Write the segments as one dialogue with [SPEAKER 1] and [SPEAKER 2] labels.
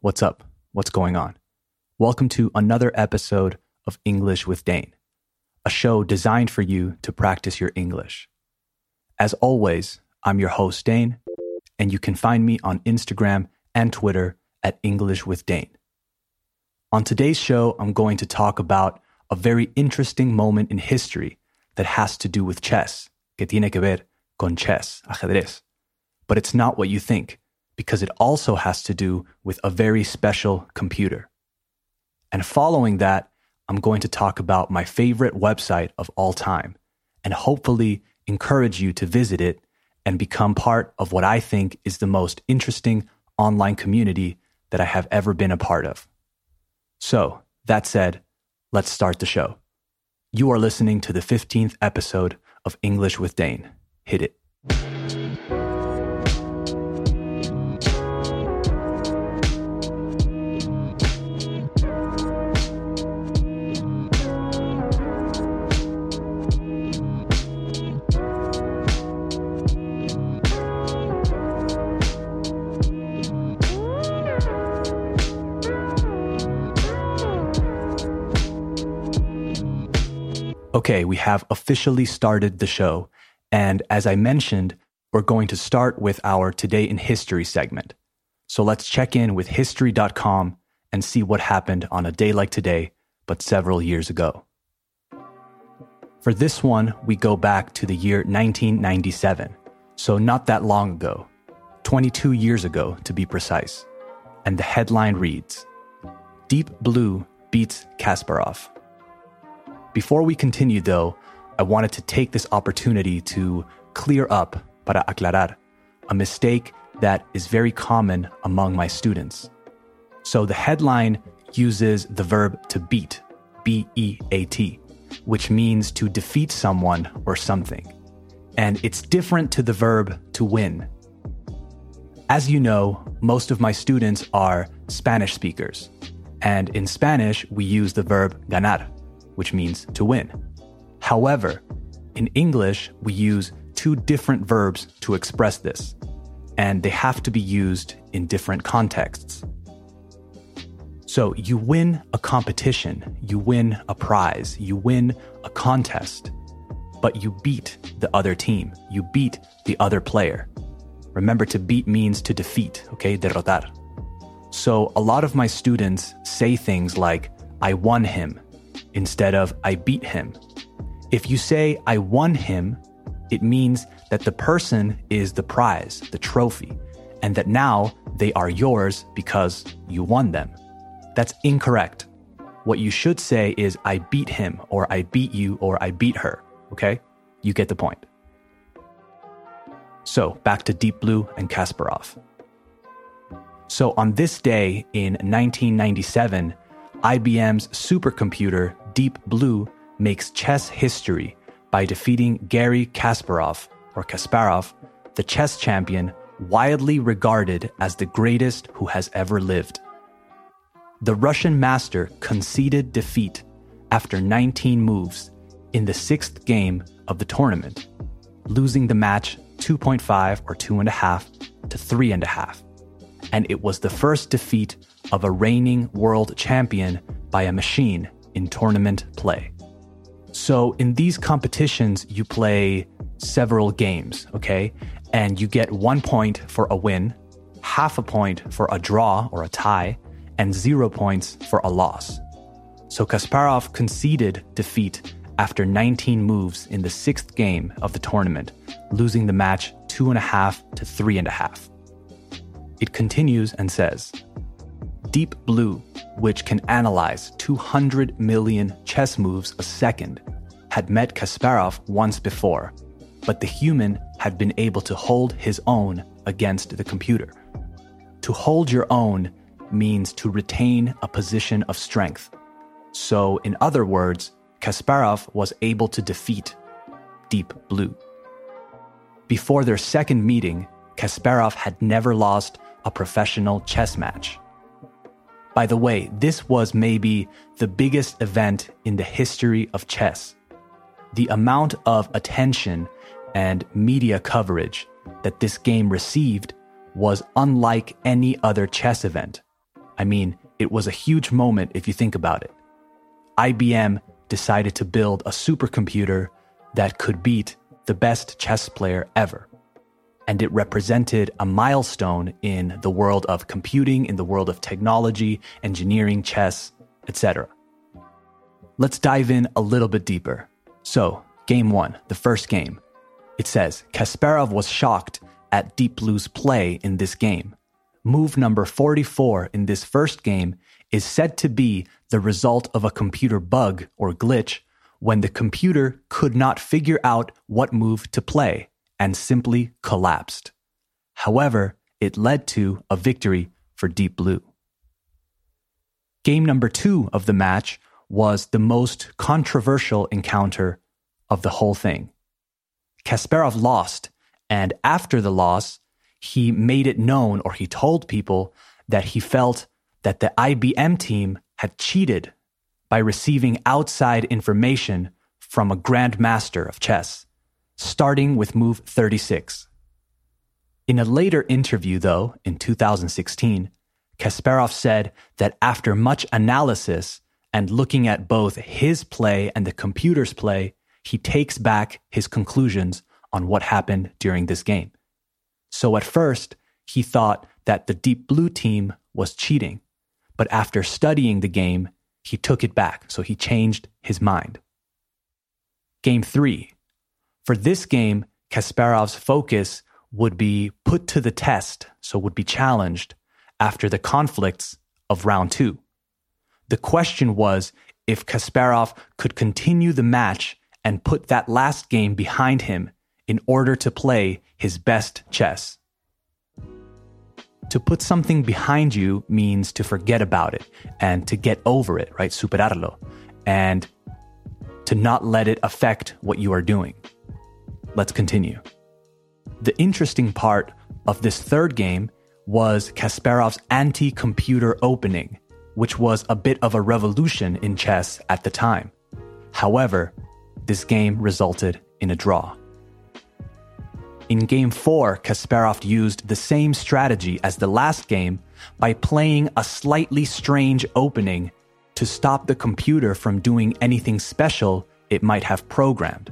[SPEAKER 1] what's up? What's going on? Welcome to another episode of English with Dane, a show designed for you to practice your English. As always, I'm your host, Dane, and you can find me on Instagram and Twitter at English with Dane. On today's show, I'm going to talk about a very interesting moment in history that has to do with chess, que tiene que ver con chess, ajedrez. But it's not what you think, because it also has to do with a very special computer. And following that, I'm going to talk about my favorite website of all time and hopefully encourage you to visit it and become part of what I think is the most interesting online community that I have ever been a part of. So, that said, let's start the show. You are listening to the 15th episode of English with Dane. Hit it. Okay, we have officially started the show. And as I mentioned, we're going to start with our Today in History segment. So let's check in with history.com and see what happened on a day like today, but several years ago. For this one, we go back to the year 1997, so not that long ago, 22 years ago to be precise. And the headline reads Deep Blue beats Kasparov. Before we continue, though, I wanted to take this opportunity to clear up, para aclarar, a mistake that is very common among my students. So the headline uses the verb to beat, B E A T, which means to defeat someone or something. And it's different to the verb to win. As you know, most of my students are Spanish speakers. And in Spanish, we use the verb ganar, which means to win. However, in English, we use two different verbs to express this, and they have to be used in different contexts. So you win a competition, you win a prize, you win a contest, but you beat the other team, you beat the other player. Remember, to beat means to defeat, okay? Derrotar. So a lot of my students say things like, I won him, instead of I beat him. If you say I won him, it means that the person is the prize, the trophy, and that now they are yours because you won them. That's incorrect. What you should say is I beat him, or I beat you, or I beat her. Okay? You get the point. So, back to Deep Blue and Kasparov. So, on this day in 1997, IBM's supercomputer Deep Blue makes chess history by defeating Garry Kasparov, or Kasparov, the chess champion widely regarded as the greatest who has ever lived. The Russian master conceded defeat after 19 moves in the sixth game of the tournament, losing the match 2.5 or 2.5 to 3.5. And it was the first defeat of a reigning world champion by a machine in tournament play. So, in these competitions, you play several games, okay? And you get one point for a win, half a point for a draw or a tie, and zero points for a loss. So, Kasparov conceded defeat after 19 moves in the sixth game of the tournament, losing the match two and a half to three and a half. It continues and says, Deep Blue, which can analyze 200 million chess moves a second, had met Kasparov once before, but the human had been able to hold his own against the computer. To hold your own means to retain a position of strength. So, in other words, Kasparov was able to defeat Deep Blue. Before their second meeting, Kasparov had never lost a professional chess match. By the way, this was maybe the biggest event in the history of chess. The amount of attention and media coverage that this game received was unlike any other chess event. I mean, it was a huge moment if you think about it. IBM decided to build a supercomputer that could beat the best chess player ever. And it represented a milestone in the world of computing, in the world of technology, engineering, chess, etc. Let's dive in a little bit deeper. So, game one, the first game. It says Kasparov was shocked at Deep Blue's play in this game. Move number 44 in this first game is said to be the result of a computer bug or glitch when the computer could not figure out what move to play and simply collapsed. However, it led to a victory for Deep Blue. Game number two of the match was the most controversial encounter of the whole thing. Kasparov lost, and after the loss, he made it known or he told people that he felt that the IBM team had cheated by receiving outside information from a grandmaster of chess, starting with move 36. In a later interview, though, in 2016, Kasparov said that after much analysis and looking at both his play and the computer's play, he takes back his conclusions on what happened during this game. So at first, he thought that the Deep Blue team was cheating. But after studying the game, he took it back. So he changed his mind. Game three. For this game, Kasparov's focus would be put to the test, so would be challenged after the conflicts of round two. The question was if Kasparov could continue the match and put that last game behind him in order to play his best chess. To put something behind you means to forget about it and to get over it, right? Superarlo. And to not let it affect what you are doing. Let's continue. The interesting part of this third game was Kasparov's anti computer opening, which was a bit of a revolution in chess at the time. However, this game resulted in a draw. In game four, Kasparov used the same strategy as the last game by playing a slightly strange opening to stop the computer from doing anything special it might have programmed.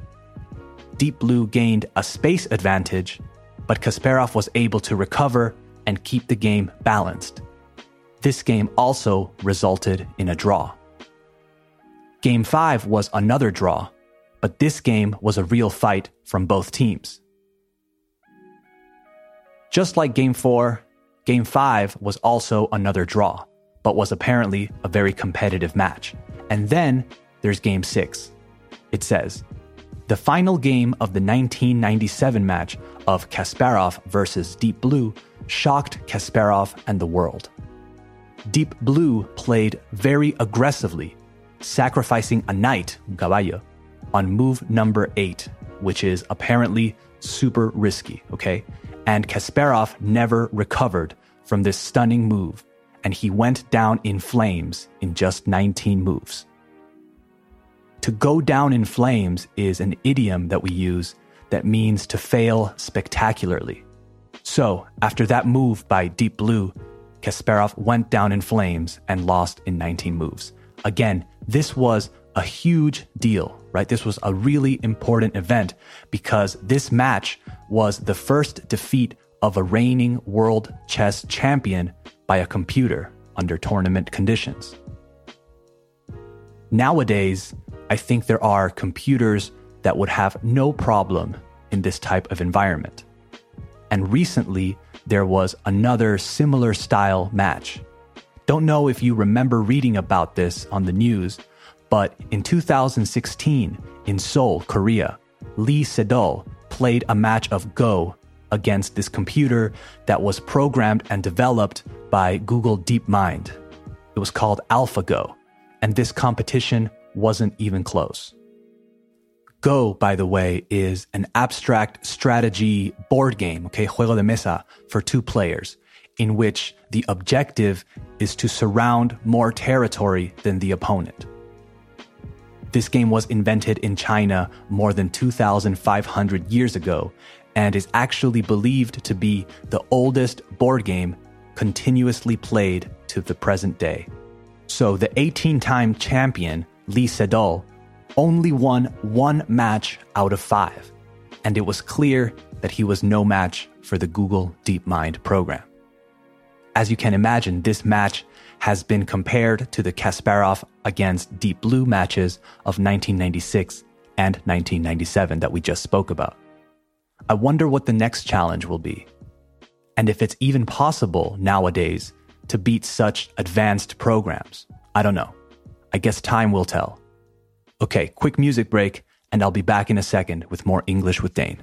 [SPEAKER 1] Deep Blue gained a space advantage, but Kasparov was able to recover and keep the game balanced. This game also resulted in a draw. Game 5 was another draw, but this game was a real fight from both teams. Just like Game 4, Game 5 was also another draw, but was apparently a very competitive match. And then there's Game 6. It says, the final game of the 1997 match of Kasparov versus Deep Blue shocked Kasparov and the world. Deep Blue played very aggressively, sacrificing a knight, caballo, on move number 8, which is apparently super risky, okay? And Kasparov never recovered from this stunning move, and he went down in flames in just 19 moves. To go down in flames is an idiom that we use that means to fail spectacularly. So, after that move by Deep Blue, Kasparov went down in flames and lost in 19 moves. Again, this was a huge deal, right? This was a really important event because this match was the first defeat of a reigning world chess champion by a computer under tournament conditions. Nowadays, I think there are computers that would have no problem in this type of environment. And recently, there was another similar style match. Don't know if you remember reading about this on the news, but in 2016, in Seoul, Korea, Lee Sedol played a match of Go against this computer that was programmed and developed by Google DeepMind. It was called AlphaGo, and this competition wasn't even close. Go, by the way, is an abstract strategy board game, okay, juego de mesa, for two players, in which the objective is to surround more territory than the opponent. This game was invented in China more than 2,500 years ago and is actually believed to be the oldest board game continuously played to the present day. So the 18 time champion, Lee Sedol, only won one match out of five, and it was clear that he was no match for the Google DeepMind program. As you can imagine, this match has been compared to the Kasparov against Deep Blue matches of 1996 and 1997 that we just spoke about. I wonder what the next challenge will be. And if it's even possible nowadays to beat such advanced programs. I don't know. I guess time will tell. Okay, quick music break, and I'll be back in a second with more English with Dane.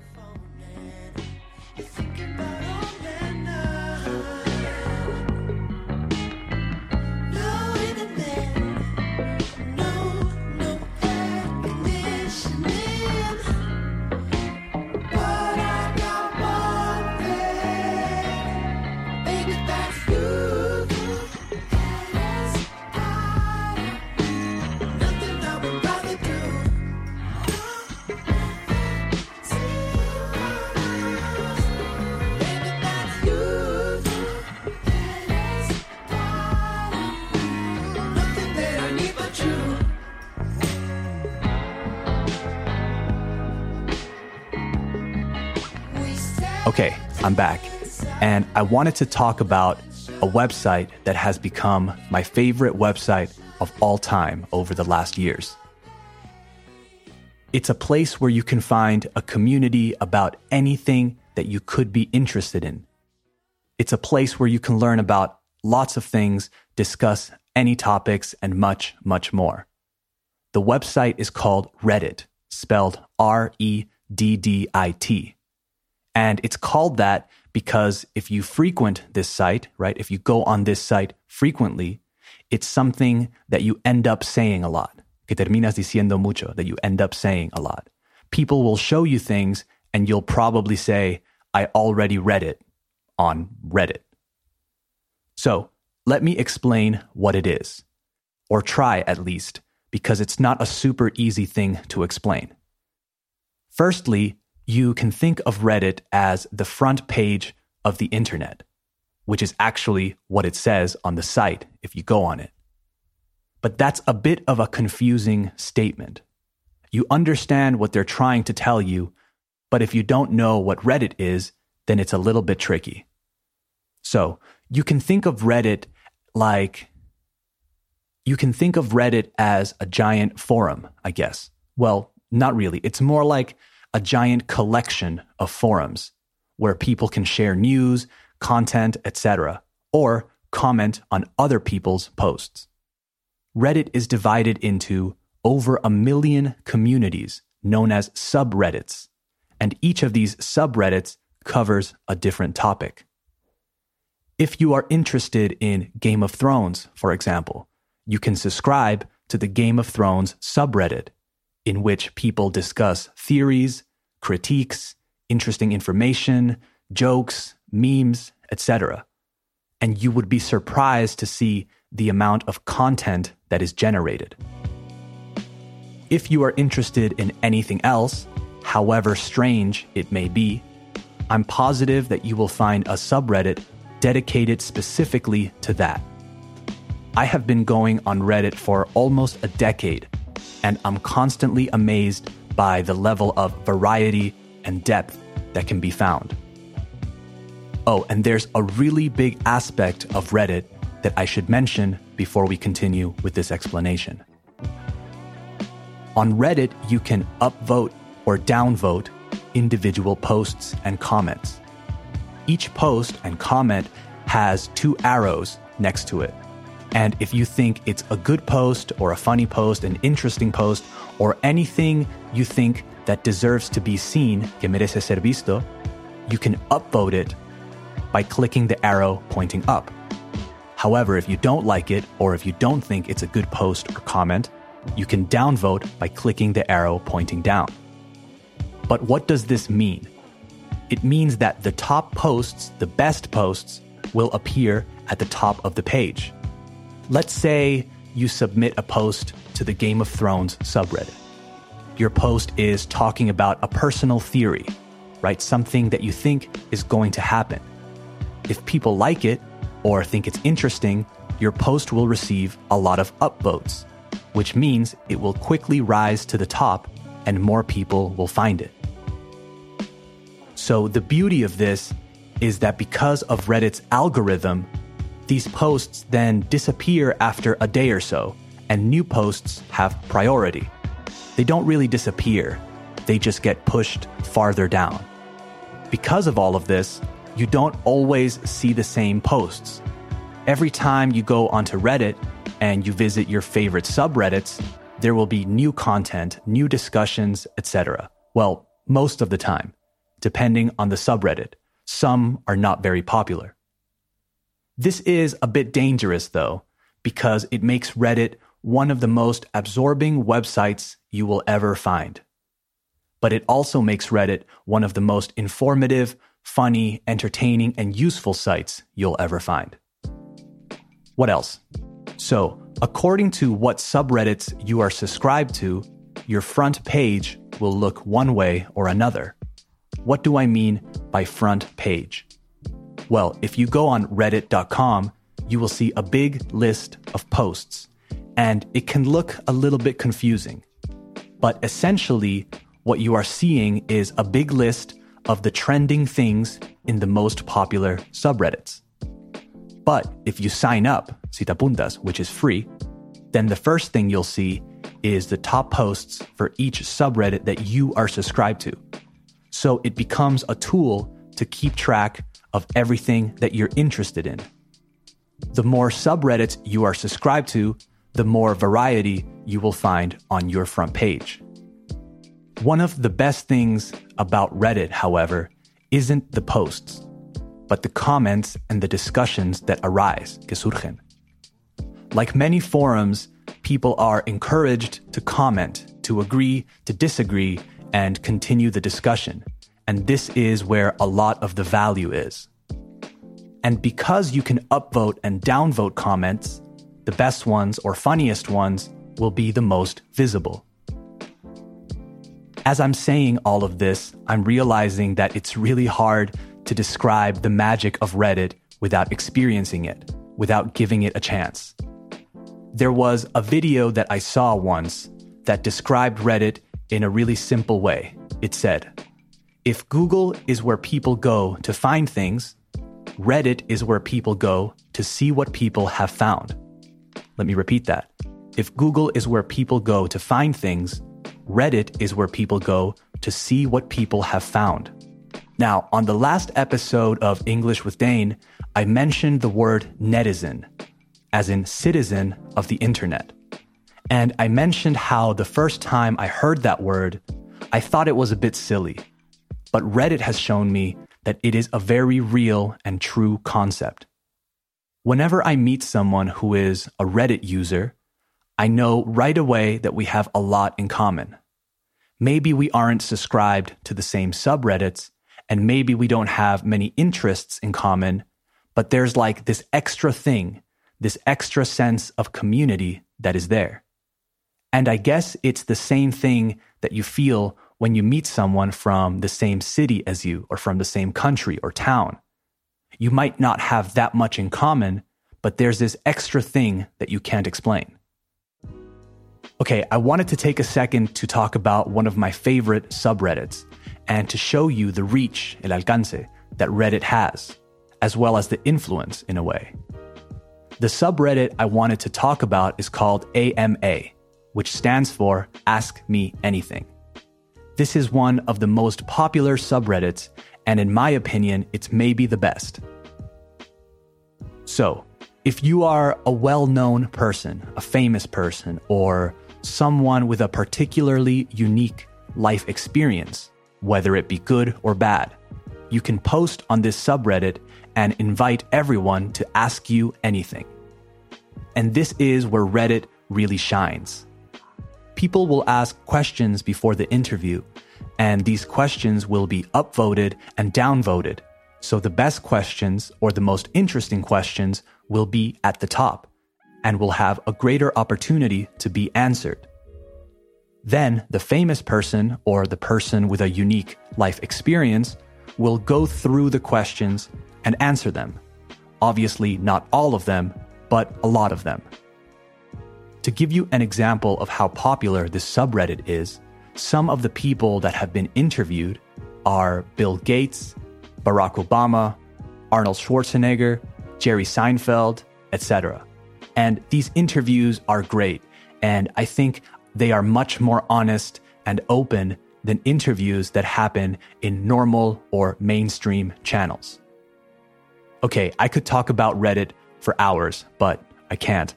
[SPEAKER 1] I'm back. And I wanted to talk about a website that has become my favorite website of all time over the last years. It's a place where you can find a community about anything that you could be interested in. It's a place where you can learn about lots of things, discuss any topics, and much, much more. The website is called Reddit, spelled R E D D I T. And it's called that because if you frequent this site, right, if you go on this site frequently, it's something that you end up saying a lot. Que terminas diciendo mucho, that you end up saying a lot. People will show you things and you'll probably say, I already read it on Reddit. So let me explain what it is, or try at least, because it's not a super easy thing to explain. Firstly, you can think of Reddit as the front page of the internet, which is actually what it says on the site if you go on it. But that's a bit of a confusing statement. You understand what they're trying to tell you, but if you don't know what Reddit is, then it's a little bit tricky. So you can think of Reddit like, you can think of Reddit as a giant forum, I guess. Well, not really. It's more like a giant collection of forums where people can share news, content, etc., or comment on other people's posts. Reddit is divided into over a million communities known as subreddits, and each of these subreddits covers a different topic. If you are interested in Game of Thrones, for example, you can subscribe to the Game of Thrones subreddit in which people discuss theories, critiques, interesting information, jokes, memes, etc. And you would be surprised to see the amount of content that is generated. If you are interested in anything else, however strange it may be, I'm positive that you will find a subreddit dedicated specifically to that. I have been going on Reddit for almost a decade and I'm constantly amazed by the level of variety and depth that can be found. Oh, and there's a really big aspect of Reddit that I should mention before we continue with this explanation. On Reddit, you can upvote or downvote individual posts and comments. Each post and comment has two arrows next to it. And if you think it's a good post or a funny post, an interesting post, or anything you think that deserves to be seen, que merece ser visto, you can upvote it by clicking the arrow pointing up. However, if you don't like it or if you don't think it's a good post or comment, you can downvote by clicking the arrow pointing down. But what does this mean? It means that the top posts, the best posts, will appear at the top of the page. Let's say you submit a post to the Game of Thrones subreddit. Your post is talking about a personal theory, right? Something that you think is going to happen. If people like it, or think it's interesting, your post will receive a lot of upvotes, which means it will quickly rise to the top and more people will find it. So, the beauty of this is that because of Reddit's algorithm, these posts then disappear after a day or so, and new posts have priority. They don't really disappear, they just get pushed farther down. Because of all of this, you don't always see the same posts. Every time you go onto Reddit and you visit your favorite subreddits, there will be new content, new discussions, etc. Well, most of the time, depending on the subreddit. Some are not very popular. This is a bit dangerous though, because it makes Reddit one of the most absorbing websites you will ever find. But it also makes Reddit one of the most informative, funny, entertaining, and useful sites you'll ever find. What else? So, according to what subreddits you are subscribed to, your front page will look one way or another. What do I mean by front page? Well, if you go on reddit.com, you will see a big list of posts, and it can look a little bit confusing. But essentially, what you are seeing is a big list of the trending things in the most popular subreddits. But if you sign up, si te apuntas, which is free, then the first thing you'll see is the top posts for each subreddit that you are subscribed to. So it becomes a tool to keep track of everything that you're interested in. The more subreddits you are subscribed to, the more variety you will find on your front page. One of the best things about Reddit, however, isn't the posts, but the comments and the discussions that arise, que. Like many forums, people are encouraged to comment, to agree, to disagree, and continue the discussion. And this is where a lot of the value is. And because you can upvote and downvote comments, the best ones or funniest ones will be the most visible. As I'm saying all of this, I'm realizing that it's really hard to describe the magic of Reddit without experiencing it, without giving it a chance. There was a video that I saw once that described Reddit in a really simple way. It said, If Google is where people go to find things, Reddit is where people go to see what people have found. Let me repeat that. If Google is where people go to find things, Reddit is where people go to see what people have found. Now, on the last episode of English with Dane, I mentioned the word netizen, as in citizen of the internet. And I mentioned how the first time I heard that word, I thought it was a bit silly. But Reddit has shown me that it is a very real and true concept. Whenever I meet someone who is a Reddit user, I know right away that we have a lot in common. Maybe we aren't subscribed to the same subreddits, and maybe we don't have many interests in common, but there's like this extra thing, this extra sense of community that is there. And I guess it's the same thing that you feel when you meet someone from the same city as you or from the same country or town. You might not have that much in common, but there's this extra thing that you can't explain. Okay, I wanted to take a second to talk about one of my favorite subreddits and to show you the reach, el alcance, that Reddit has, as well as the influence in a way. The subreddit I wanted to talk about is called AMA, which stands for Ask Me Anything. This is one of the most popular subreddits, and in my opinion, it's maybe the best. So, if you are a well known person, a famous person, or someone with a particularly unique life experience, whether it be good or bad. You can post on this subreddit and invite everyone to ask you anything. And this is where Reddit really shines. People will ask questions before the interview, and these questions will be upvoted and downvoted. So the best questions or the most interesting questions will be at the top and will have a greater opportunity to be answered. Then the famous person or the person with a unique life experience will go through the questions and answer them. Obviously, not all of them, but a lot of them. To give you an example of how popular this subreddit is, some of the people that have been interviewed are Bill Gates, Barack Obama, Arnold Schwarzenegger, Jerry Seinfeld, etc. And these interviews are great, and I think they are much more honest and open than interviews that happen in normal or mainstream channels. Okay, I could talk about Reddit for hours, but I can't,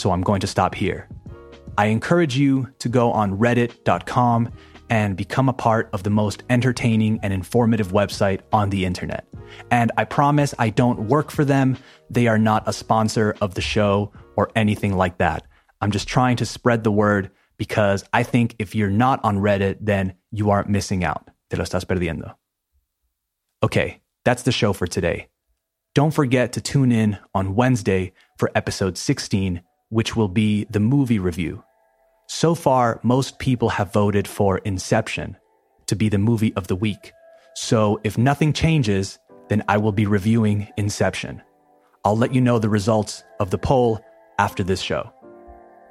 [SPEAKER 1] so I'm going to stop here. I encourage you to go on reddit.com and become a part of the most entertaining and informative website on the internet. And I promise I don't work for them. They are not a sponsor of the show or anything like that. I'm just trying to spread the word because I think if you're not on Reddit, then you aren't missing out. Te lo estás perdiendo. Okay, that's the show for today. Don't forget to tune in on Wednesday for episode 16, which will be the movie review. So far, most people have voted for Inception to be the movie of the week. So if nothing changes, then I will be reviewing Inception. I'll let you know the results of the poll after this show.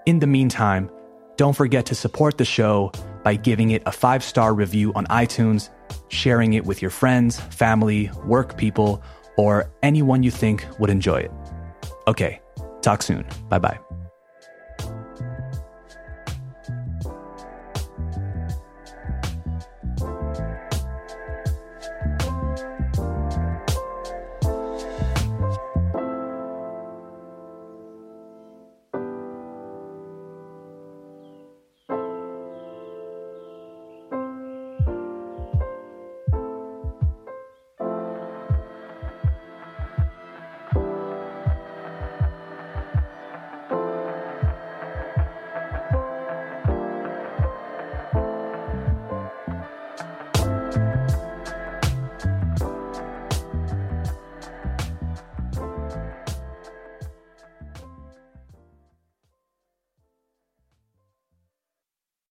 [SPEAKER 1] In the meantime, don't forget to support the show by giving it a five star review on iTunes, sharing it with your friends, family, work people, or anyone you think would enjoy it. Okay, talk soon. Bye bye.